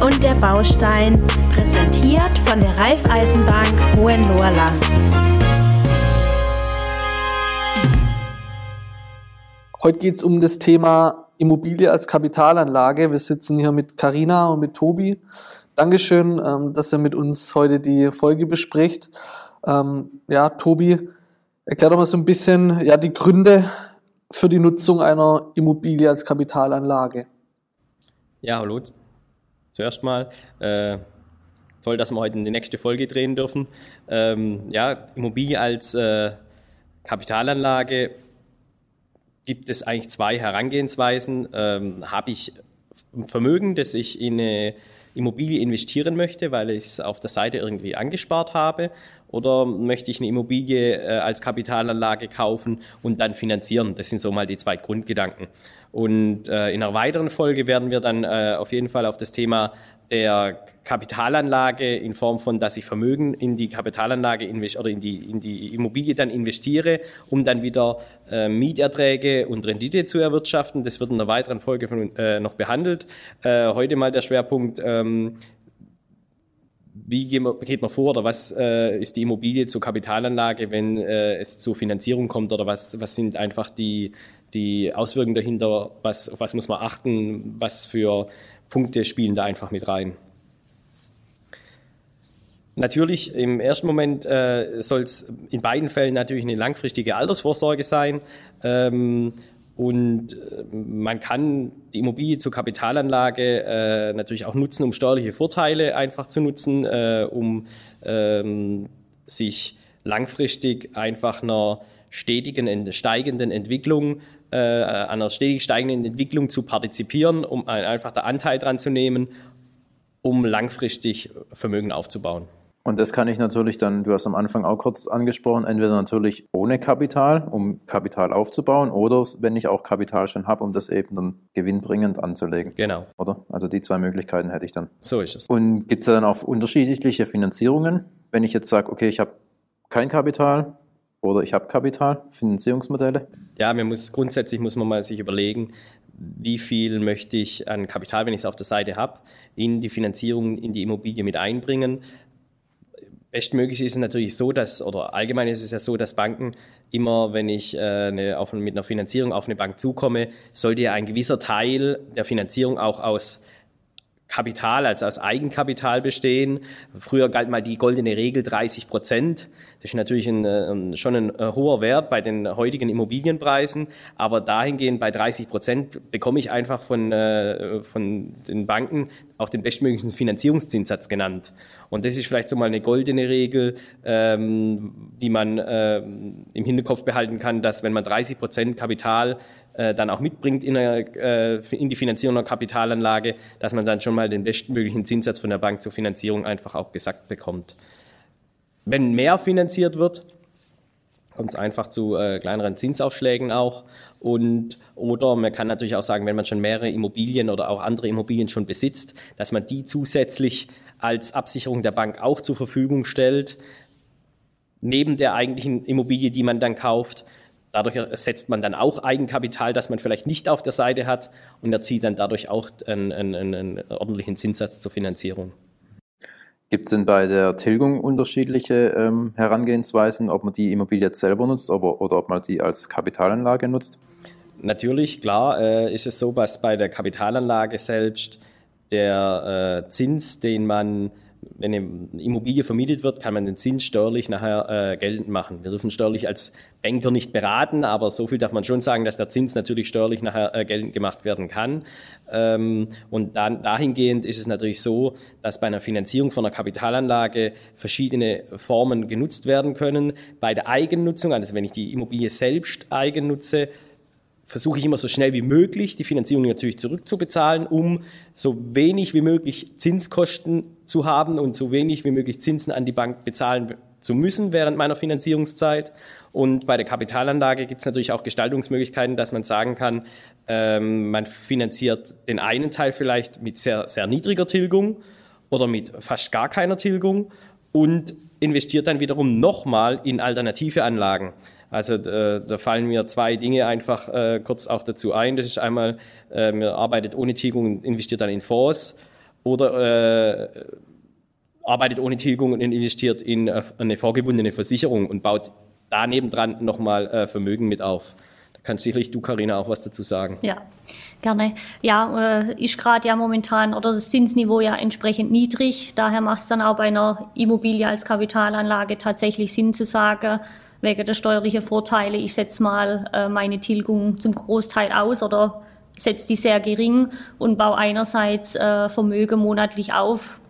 Und der Baustein, präsentiert von der Raiffeisenbank Hohenlohrland. Heute geht es um das Thema Immobilie als Kapitalanlage. Wir sitzen hier mit Karina und mit Tobi. Dankeschön, ähm, dass ihr mit uns heute die Folge bespricht. Ähm, ja, Tobi, erklär doch mal so ein bisschen ja, die Gründe für die Nutzung einer Immobilie als Kapitalanlage. Ja, hallo. Zuerst mal, äh, toll, dass wir heute die nächste Folge drehen dürfen. Ähm, ja, Immobilie als äh, Kapitalanlage gibt es eigentlich zwei Herangehensweisen. Ähm, Habe ich Vermögen, das ich in eine Immobilie investieren möchte, weil ich es auf der Seite irgendwie angespart habe? Oder möchte ich eine Immobilie äh, als Kapitalanlage kaufen und dann finanzieren? Das sind so mal die zwei Grundgedanken. Und äh, in einer weiteren Folge werden wir dann äh, auf jeden Fall auf das Thema der Kapitalanlage in Form von, dass ich Vermögen in die Kapitalanlage oder in die, in die Immobilie dann investiere, um dann wieder äh, Mieterträge und Rendite zu erwirtschaften. Das wird in einer weiteren Folge von, äh, noch behandelt. Äh, heute mal der Schwerpunkt, ähm, wie geht man vor oder was äh, ist die Immobilie zur Kapitalanlage, wenn äh, es zur Finanzierung kommt oder was, was sind einfach die, die Auswirkungen dahinter, was, auf was muss man achten, was für Punkte spielen da einfach mit rein. Natürlich, im ersten Moment äh, soll es in beiden Fällen natürlich eine langfristige Altersvorsorge sein. Ähm, und äh, man kann die Immobilie zur Kapitalanlage äh, natürlich auch nutzen, um steuerliche Vorteile einfach zu nutzen, äh, um ähm, sich langfristig einfach einer stetigen, steigenden Entwicklung äh, einer stetig steigenden Entwicklung zu partizipieren, um einfach der Anteil dran zu nehmen, um langfristig Vermögen aufzubauen. Und das kann ich natürlich dann, du hast am Anfang auch kurz angesprochen, entweder natürlich ohne Kapital, um Kapital aufzubauen, oder wenn ich auch Kapital schon habe, um das eben dann gewinnbringend anzulegen. Genau. Oder? Also die zwei Möglichkeiten hätte ich dann. So ist es. Und gibt es dann auch unterschiedliche Finanzierungen? Wenn ich jetzt sage, okay, ich habe kein Kapital, oder ich habe Kapital, Finanzierungsmodelle? Ja, man muss, grundsätzlich muss man mal sich überlegen, wie viel möchte ich an Kapital, wenn ich es auf der Seite habe, in die Finanzierung, in die Immobilie mit einbringen. Bestmöglich ist es natürlich so, dass, oder allgemein ist es ja so, dass Banken immer, wenn ich äh, eine, auf, mit einer Finanzierung auf eine Bank zukomme, sollte ja ein gewisser Teil der Finanzierung auch aus Kapital, also aus Eigenkapital bestehen. Früher galt mal die goldene Regel 30 Prozent. Das ist natürlich ein, ein, schon ein äh, hoher Wert bei den heutigen Immobilienpreisen, aber dahingehend bei 30 Prozent bekomme ich einfach von, äh, von den Banken auch den bestmöglichen Finanzierungszinssatz genannt. Und das ist vielleicht so mal eine goldene Regel, ähm, die man äh, im Hinterkopf behalten kann, dass wenn man 30 Prozent Kapital äh, dann auch mitbringt in, eine, äh, in die Finanzierung einer Kapitalanlage, dass man dann schon mal den bestmöglichen Zinssatz von der Bank zur Finanzierung einfach auch gesagt bekommt. Wenn mehr finanziert wird, kommt es einfach zu äh, kleineren Zinsaufschlägen auch. Und, oder man kann natürlich auch sagen, wenn man schon mehrere Immobilien oder auch andere Immobilien schon besitzt, dass man die zusätzlich als Absicherung der Bank auch zur Verfügung stellt, neben der eigentlichen Immobilie, die man dann kauft. Dadurch ersetzt man dann auch Eigenkapital, das man vielleicht nicht auf der Seite hat und erzielt dann dadurch auch einen, einen, einen ordentlichen Zinssatz zur Finanzierung. Gibt es denn bei der Tilgung unterschiedliche ähm, Herangehensweisen, ob man die Immobilie jetzt selber nutzt oder, oder ob man die als Kapitalanlage nutzt? Natürlich, klar, äh, ist es so, dass bei der Kapitalanlage selbst der äh, Zins, den man wenn eine Immobilie vermietet wird, kann man den Zins steuerlich nachher äh, geltend machen. Wir dürfen steuerlich als Banker nicht beraten, aber so viel darf man schon sagen, dass der Zins natürlich steuerlich nachher äh, geltend gemacht werden kann. Ähm, und dann, dahingehend ist es natürlich so, dass bei einer Finanzierung von einer Kapitalanlage verschiedene Formen genutzt werden können. Bei der Eigennutzung, also wenn ich die Immobilie selbst eigen nutze, versuche ich immer so schnell wie möglich die Finanzierung natürlich zurückzubezahlen, um so wenig wie möglich Zinskosten zu haben und so wenig wie möglich Zinsen an die Bank bezahlen zu müssen während meiner Finanzierungszeit. Und bei der Kapitalanlage gibt es natürlich auch Gestaltungsmöglichkeiten, dass man sagen kann, ähm, man finanziert den einen Teil vielleicht mit sehr, sehr niedriger Tilgung oder mit fast gar keiner Tilgung und investiert dann wiederum nochmal in alternative Anlagen. Also äh, da fallen mir zwei Dinge einfach äh, kurz auch dazu ein. Das ist einmal, äh, man arbeitet ohne Tilgung und investiert dann in Fonds. oder äh, arbeitet ohne Tilgung und investiert in eine vorgebundene Versicherung und baut daneben dran nochmal äh, Vermögen mit auf. Da kannst sicherlich du, Karina, auch was dazu sagen. Ja, gerne. Ja, äh, ist gerade ja momentan oder das Zinsniveau ja entsprechend niedrig. Daher macht es dann auch bei einer Immobilie als Kapitalanlage tatsächlich Sinn zu sagen, wegen der steuerlichen Vorteile, ich setze mal äh, meine Tilgung zum Großteil aus oder setze die sehr gering und baue einerseits äh, Vermögen monatlich auf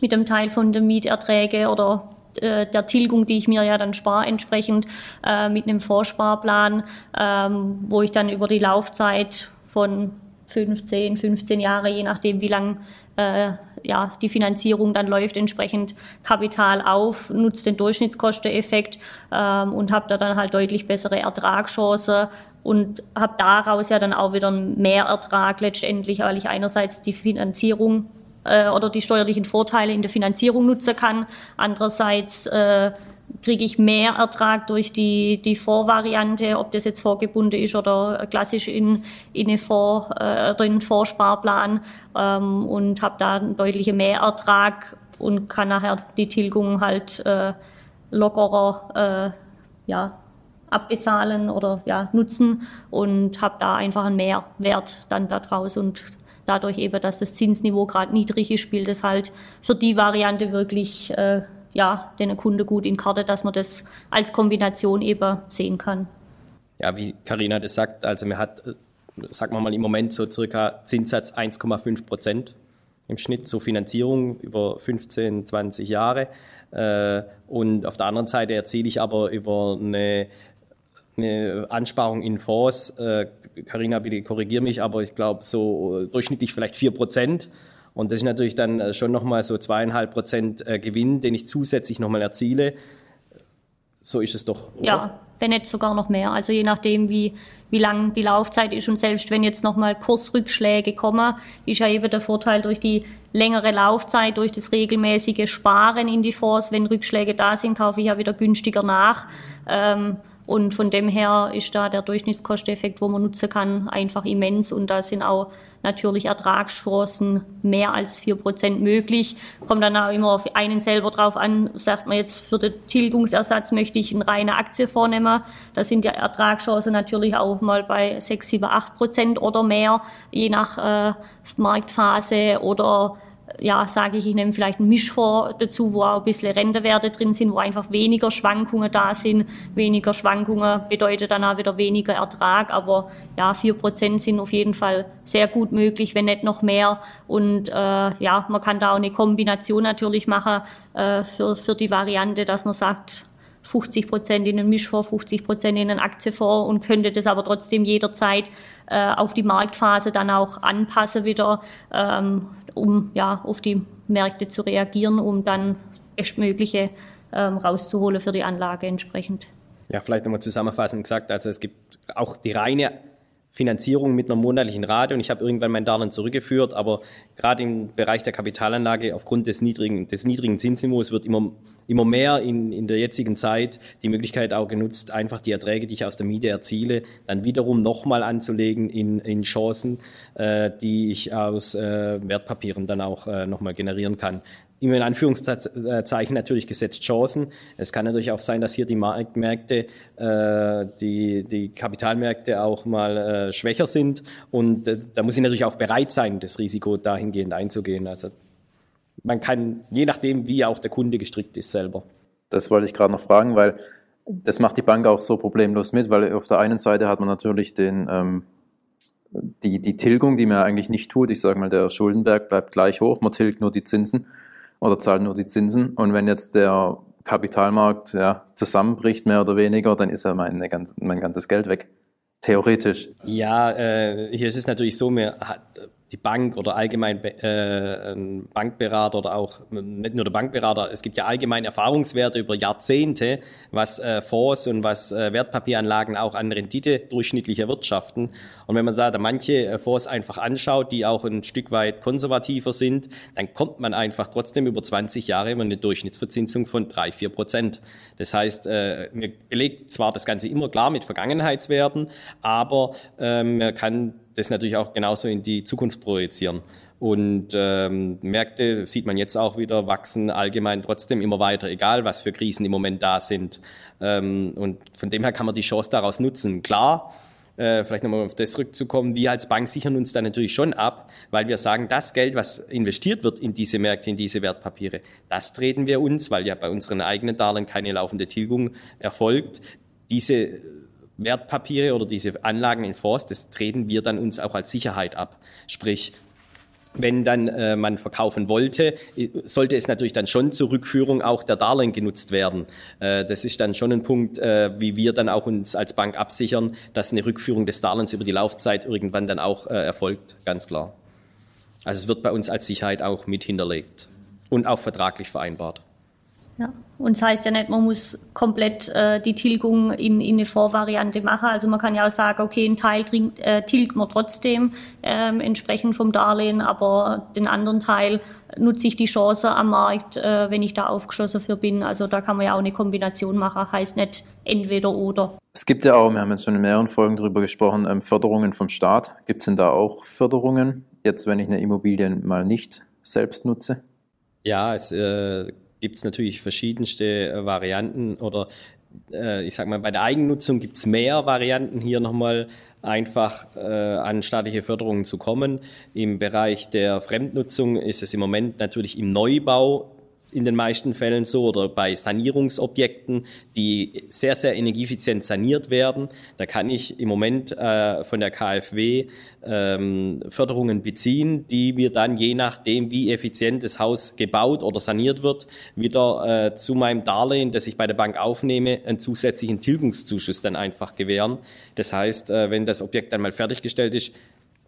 mit einem Teil von den Mieterträgen oder äh, der Tilgung, die ich mir ja dann spare, entsprechend äh, mit einem Vorsparplan, ähm, wo ich dann über die Laufzeit von 15, 15 Jahre, je nachdem, wie lang äh, ja, die Finanzierung dann läuft, entsprechend Kapital auf, nutzt den Durchschnittskosteneffekt ähm, und habe da dann halt deutlich bessere Ertragschancen und habe daraus ja dann auch wieder mehr Ertrag letztendlich, weil ich einerseits die Finanzierung äh, oder die steuerlichen Vorteile in der Finanzierung nutzen kann. Andererseits äh, kriege ich mehr Ertrag durch die, die Vorvariante, ob das jetzt vorgebunden ist oder klassisch in, in, eine Vor, äh, in einen Vorsparplan ähm, und habe da einen deutlichen Mehrertrag und kann nachher die Tilgung halt äh, lockerer äh, ja, abbezahlen oder ja, nutzen und habe da einfach einen Mehrwert dann daraus und dadurch eben, dass das Zinsniveau gerade niedrig ist, spielt es halt für die Variante wirklich äh, ja, den Kunde gut in Karte, dass man das als Kombination eben sehen kann. Ja, wie Karina das sagt, also man hat, äh, sagen wir mal im Moment so circa Zinssatz 1,5 Prozent im Schnitt, so Finanzierung über 15, 20 Jahre. Äh, und auf der anderen Seite erziele ich aber über eine eine Ansparung in Fonds, Karina, äh, bitte korrigiere mich, aber ich glaube so durchschnittlich vielleicht 4 Prozent. Und das ist natürlich dann äh, schon nochmal so zweieinhalb Prozent Gewinn, den ich zusätzlich nochmal erziele. So ist es doch. Oder? Ja, wenn nicht sogar noch mehr. Also je nachdem, wie, wie lang die Laufzeit ist. Und selbst wenn jetzt nochmal Kursrückschläge kommen, ist ja eben der Vorteil durch die längere Laufzeit, durch das regelmäßige Sparen in die Fonds. Wenn Rückschläge da sind, kaufe ich ja wieder günstiger nach. Ähm, und von dem her ist da der Durchschnittskosteneffekt, wo man nutzen kann, einfach immens. Und da sind auch natürlich Ertragschancen mehr als vier Prozent möglich. Kommt dann auch immer auf einen selber drauf an. Sagt man jetzt, für den Tilgungsersatz möchte ich eine reine Aktie vornehmen. Da sind die Ertragschancen natürlich auch mal bei sechs, sieben, acht Prozent oder mehr, je nach äh, Marktphase oder ja, sage ich, ich nehme vielleicht einen Mischfonds dazu, wo auch ein bisschen Rentewerte drin sind, wo einfach weniger Schwankungen da sind. Weniger Schwankungen bedeutet dann auch wieder weniger Ertrag, aber ja, vier Prozent sind auf jeden Fall sehr gut möglich, wenn nicht noch mehr. Und äh, ja, man kann da auch eine Kombination natürlich machen äh, für, für die Variante, dass man sagt, 50 Prozent in einen Mischfonds, 50 Prozent in einen Aktienfonds und könnte das aber trotzdem jederzeit äh, auf die Marktphase dann auch anpassen wieder, ähm, um ja auf die Märkte zu reagieren, um dann bestmögliche ähm, rauszuholen für die Anlage entsprechend. Ja, vielleicht nochmal zusammenfassend gesagt, also es gibt auch die reine Finanzierung mit einer monatlichen Rate und ich habe irgendwann mein Darlehen zurückgeführt, aber gerade im Bereich der Kapitalanlage aufgrund des niedrigen, des niedrigen Zinsniveaus wird immer, immer mehr in, in der jetzigen Zeit die Möglichkeit auch genutzt, einfach die Erträge, die ich aus der Miete erziele, dann wiederum nochmal anzulegen in, in Chancen, äh, die ich aus äh, Wertpapieren dann auch äh, nochmal generieren kann immer in Anführungszeichen natürlich gesetzt Chancen. Es kann natürlich auch sein, dass hier die Marktmärkte, äh, die, die Kapitalmärkte auch mal äh, schwächer sind. Und äh, da muss ich natürlich auch bereit sein, das Risiko dahingehend einzugehen. Also man kann, je nachdem, wie auch der Kunde gestrickt ist selber. Das wollte ich gerade noch fragen, weil das macht die Bank auch so problemlos mit, weil auf der einen Seite hat man natürlich den, ähm, die, die Tilgung, die man eigentlich nicht tut. Ich sage mal, der Schuldenberg bleibt gleich hoch, man tilgt nur die Zinsen oder zahlt nur die Zinsen. Und wenn jetzt der Kapitalmarkt ja, zusammenbricht, mehr oder weniger, dann ist ja mein, mein ganzes Geld weg. Theoretisch. Ja, äh, hier ist es natürlich so, mir hat die Bank oder allgemein äh, ein Bankberater oder auch nicht nur der Bankberater, es gibt ja allgemein Erfahrungswerte über Jahrzehnte, was äh, Fonds und was äh, Wertpapieranlagen auch an Rendite durchschnittlich erwirtschaften. Und wenn man da manche äh, Fonds einfach anschaut, die auch ein Stück weit konservativer sind, dann kommt man einfach trotzdem über 20 Jahre immer eine Durchschnittsverzinsung von drei vier Prozent. Das heißt, äh, mir belegt zwar das Ganze immer klar mit Vergangenheitswerten, aber äh, man kann das natürlich auch genauso in die Zukunft projizieren. Und ähm, Märkte, sieht man jetzt auch wieder, wachsen allgemein trotzdem immer weiter, egal was für Krisen im Moment da sind. Ähm, und von dem her kann man die Chance daraus nutzen. Klar, äh, vielleicht nochmal auf das zurückzukommen, wir als Bank sichern uns da natürlich schon ab, weil wir sagen, das Geld, was investiert wird in diese Märkte, in diese Wertpapiere, das treten wir uns, weil ja bei unseren eigenen Darlehen keine laufende Tilgung erfolgt. Diese Wertpapiere oder diese Anlagen in Fonds, das treten wir dann uns auch als Sicherheit ab. Sprich, wenn dann äh, man verkaufen wollte, sollte es natürlich dann schon zur Rückführung auch der Darlehen genutzt werden. Äh, das ist dann schon ein Punkt, äh, wie wir dann auch uns als Bank absichern, dass eine Rückführung des Darlehens über die Laufzeit irgendwann dann auch äh, erfolgt, ganz klar. Also es wird bei uns als Sicherheit auch mit hinterlegt und auch vertraglich vereinbart. Ja. Und das heißt ja nicht, man muss komplett äh, die Tilgung in, in eine Vorvariante machen. Also man kann ja auch sagen, okay, ein Teil trinkt, äh, tilgt man trotzdem ähm, entsprechend vom Darlehen, aber den anderen Teil nutze ich die Chance am Markt, äh, wenn ich da aufgeschlossen für bin. Also da kann man ja auch eine Kombination machen, heißt nicht entweder oder. Es gibt ja auch, wir haben jetzt schon in mehreren Folgen darüber gesprochen, ähm, Förderungen vom Staat. Gibt es denn da auch Förderungen, jetzt wenn ich eine Immobilie mal nicht selbst nutze? Ja, es äh, gibt es natürlich verschiedenste äh, Varianten oder äh, ich sag mal, bei der Eigennutzung gibt es mehr Varianten hier nochmal einfach äh, an staatliche Förderungen zu kommen. Im Bereich der Fremdnutzung ist es im Moment natürlich im Neubau in den meisten Fällen so oder bei Sanierungsobjekten, die sehr, sehr energieeffizient saniert werden. Da kann ich im Moment äh, von der KfW ähm, Förderungen beziehen, die mir dann je nachdem, wie effizient das Haus gebaut oder saniert wird, wieder äh, zu meinem Darlehen, das ich bei der Bank aufnehme, einen zusätzlichen Tilgungszuschuss dann einfach gewähren. Das heißt, äh, wenn das Objekt dann mal fertiggestellt ist,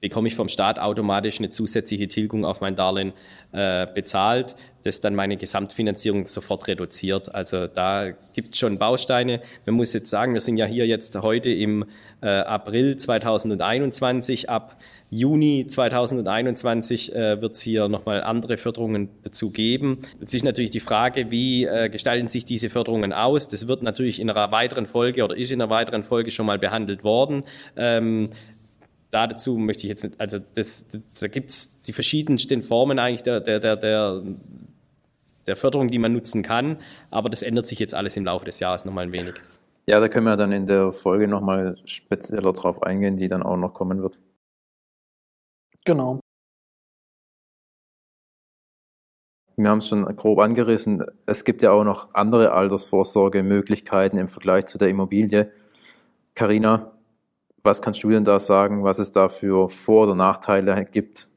bekomme ich vom Staat automatisch eine zusätzliche Tilgung auf mein Darlehen äh, bezahlt, das dann meine Gesamtfinanzierung sofort reduziert. Also da gibt es schon Bausteine. Man muss jetzt sagen, wir sind ja hier jetzt heute im äh, April 2021. Ab Juni 2021 äh, wird es hier nochmal andere Förderungen dazu geben. Es ist natürlich die Frage, wie äh, gestalten sich diese Förderungen aus? Das wird natürlich in einer weiteren Folge oder ist in einer weiteren Folge schon mal behandelt worden. Ähm, dazu möchte ich jetzt nicht, also das, da gibt es die verschiedensten Formen eigentlich der, der, der, der, der Förderung, die man nutzen kann, aber das ändert sich jetzt alles im Laufe des Jahres nochmal ein wenig. Ja, da können wir dann in der Folge nochmal spezieller drauf eingehen, die dann auch noch kommen wird. Genau. Wir haben es schon grob angerissen. Es gibt ja auch noch andere Altersvorsorgemöglichkeiten im Vergleich zu der Immobilie. Carina, was kannst du denn da sagen, was es da für Vor- oder Nachteile gibt,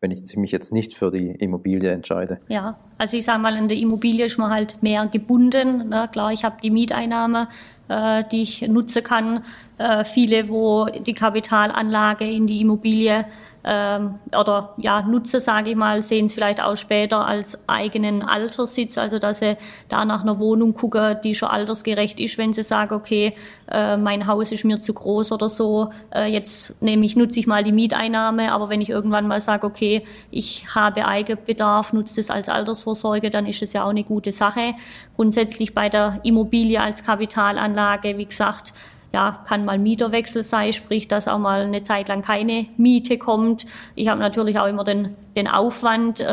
wenn ich mich jetzt nicht für die Immobilie entscheide? Ja, also ich sage mal, in der Immobilie ist man halt mehr gebunden. Ne? Klar, ich habe die Mieteinnahme, äh, die ich nutzen kann. Äh, viele, wo die Kapitalanlage in die Immobilie ähm, oder ja, Nutzer, sage ich mal, sehen es vielleicht auch später als eigenen Alterssitz, also dass sie da nach einer Wohnung gucken, die schon altersgerecht ist, wenn sie sagen, okay, äh, mein Haus ist mir zu groß oder so, äh, jetzt nehme ich, nutze ich mal die Mieteinnahme, aber wenn ich irgendwann mal sage, okay, ich habe Eigenbedarf, nutze das als Altersvorsorge, dann ist es ja auch eine gute Sache. Grundsätzlich bei der Immobilie als Kapitalanlage, wie gesagt, ja, kann mal Mieterwechsel sein, sprich, dass auch mal eine Zeit lang keine Miete kommt. Ich habe natürlich auch immer den den Aufwand, äh,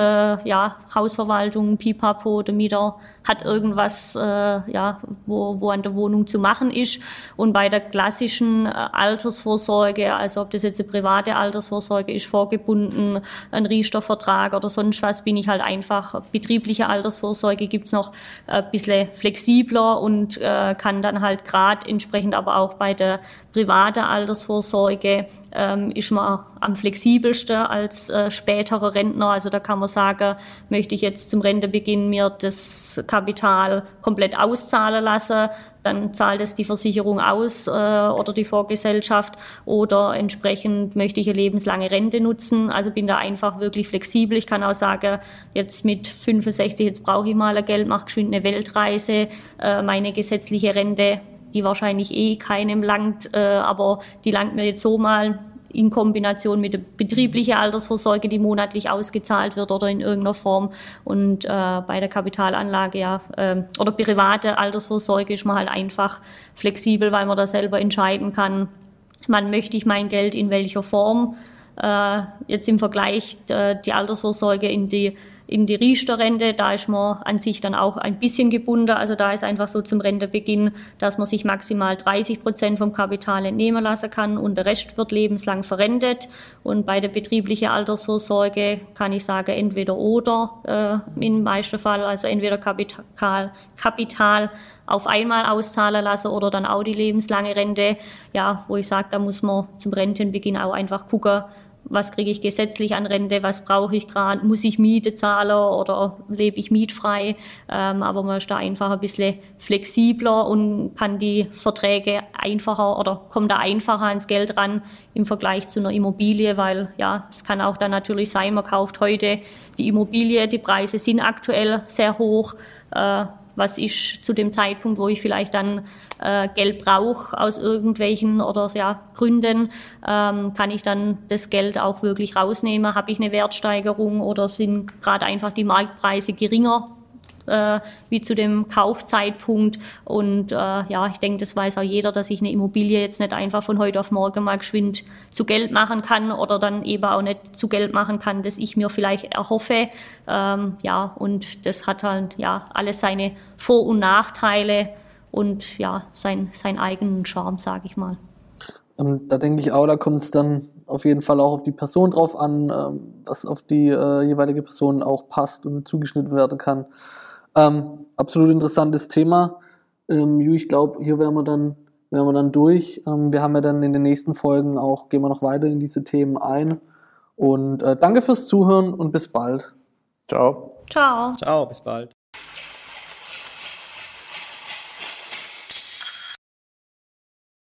ja, Hausverwaltung, Pipapo, der Mieter hat irgendwas, äh, ja, wo, wo an der Wohnung zu machen ist. Und bei der klassischen äh, Altersvorsorge, also ob das jetzt eine private Altersvorsorge ist, vorgebunden, ein Riester-Vertrag oder sonst was, bin ich halt einfach, betriebliche Altersvorsorge gibt's noch ein bisschen flexibler und äh, kann dann halt gerade entsprechend aber auch bei der privaten Altersvorsorge ähm, ist man am flexibelsten als äh, späterer Rentner. Also da kann man sagen, möchte ich jetzt zum Rentebeginn mir das Kapital komplett auszahlen lassen, dann zahlt es die Versicherung aus äh, oder die Vorgesellschaft oder entsprechend möchte ich eine lebenslange Rente nutzen. Also bin da einfach wirklich flexibel. Ich kann auch sagen, jetzt mit 65, jetzt brauche ich mal ein Geld, mache geschwind eine Weltreise, äh, meine gesetzliche Rente die wahrscheinlich eh keinem langt, äh, aber die langt mir jetzt so mal in Kombination mit der betrieblichen Altersvorsorge, die monatlich ausgezahlt wird oder in irgendeiner Form. Und äh, bei der Kapitalanlage ja äh, oder private Altersvorsorge ist man halt einfach flexibel, weil man da selber entscheiden kann, wann möchte ich mein Geld in welcher Form äh, jetzt im Vergleich äh, die Altersvorsorge in die in die Riester-Rente, da ist man an sich dann auch ein bisschen gebunden. Also da ist einfach so zum Rentebeginn, dass man sich maximal 30 Prozent vom Kapital entnehmen lassen kann und der Rest wird lebenslang verrentet. Und bei der betrieblichen Altersvorsorge kann ich sagen, entweder oder äh, im meisten Fall, also entweder Kapital, Kapital auf einmal auszahlen lassen oder dann auch die lebenslange Rente. Ja, wo ich sage, da muss man zum Rentenbeginn auch einfach gucken, was kriege ich gesetzlich an Rente, was brauche ich gerade, muss ich Miete zahlen oder lebe ich mietfrei. Ähm, aber man ist da einfach ein bisschen flexibler und kann die Verträge einfacher oder kommt da einfacher ans Geld ran im Vergleich zu einer Immobilie, weil ja, es kann auch dann natürlich sein, man kauft heute die Immobilie, die Preise sind aktuell sehr hoch. Äh, was ist zu dem Zeitpunkt, wo ich vielleicht dann äh, Geld brauche aus irgendwelchen oder ja, Gründen, ähm, kann ich dann das Geld auch wirklich rausnehmen? Habe ich eine Wertsteigerung oder sind gerade einfach die Marktpreise geringer äh, wie zu dem Kaufzeitpunkt. Und äh, ja, ich denke, das weiß auch jeder, dass ich eine Immobilie jetzt nicht einfach von heute auf morgen mal geschwind zu Geld machen kann oder dann eben auch nicht zu Geld machen kann, das ich mir vielleicht erhoffe. Ähm, ja, und das hat halt ja alles seine Vor- und Nachteile und ja, sein, seinen eigenen Charme, sage ich mal. Ähm, da denke ich auch, da kommt es dann auf jeden Fall auch auf die Person drauf an, ähm, dass auf die äh, jeweilige Person auch passt und zugeschnitten werden kann. Ähm, absolut interessantes Thema. Ähm, ich glaube, hier wären wir dann, wären wir dann durch. Ähm, wir haben ja dann in den nächsten Folgen auch, gehen wir noch weiter in diese Themen ein. Und äh, danke fürs Zuhören und bis bald. Ciao. Ciao. Ciao, bis bald.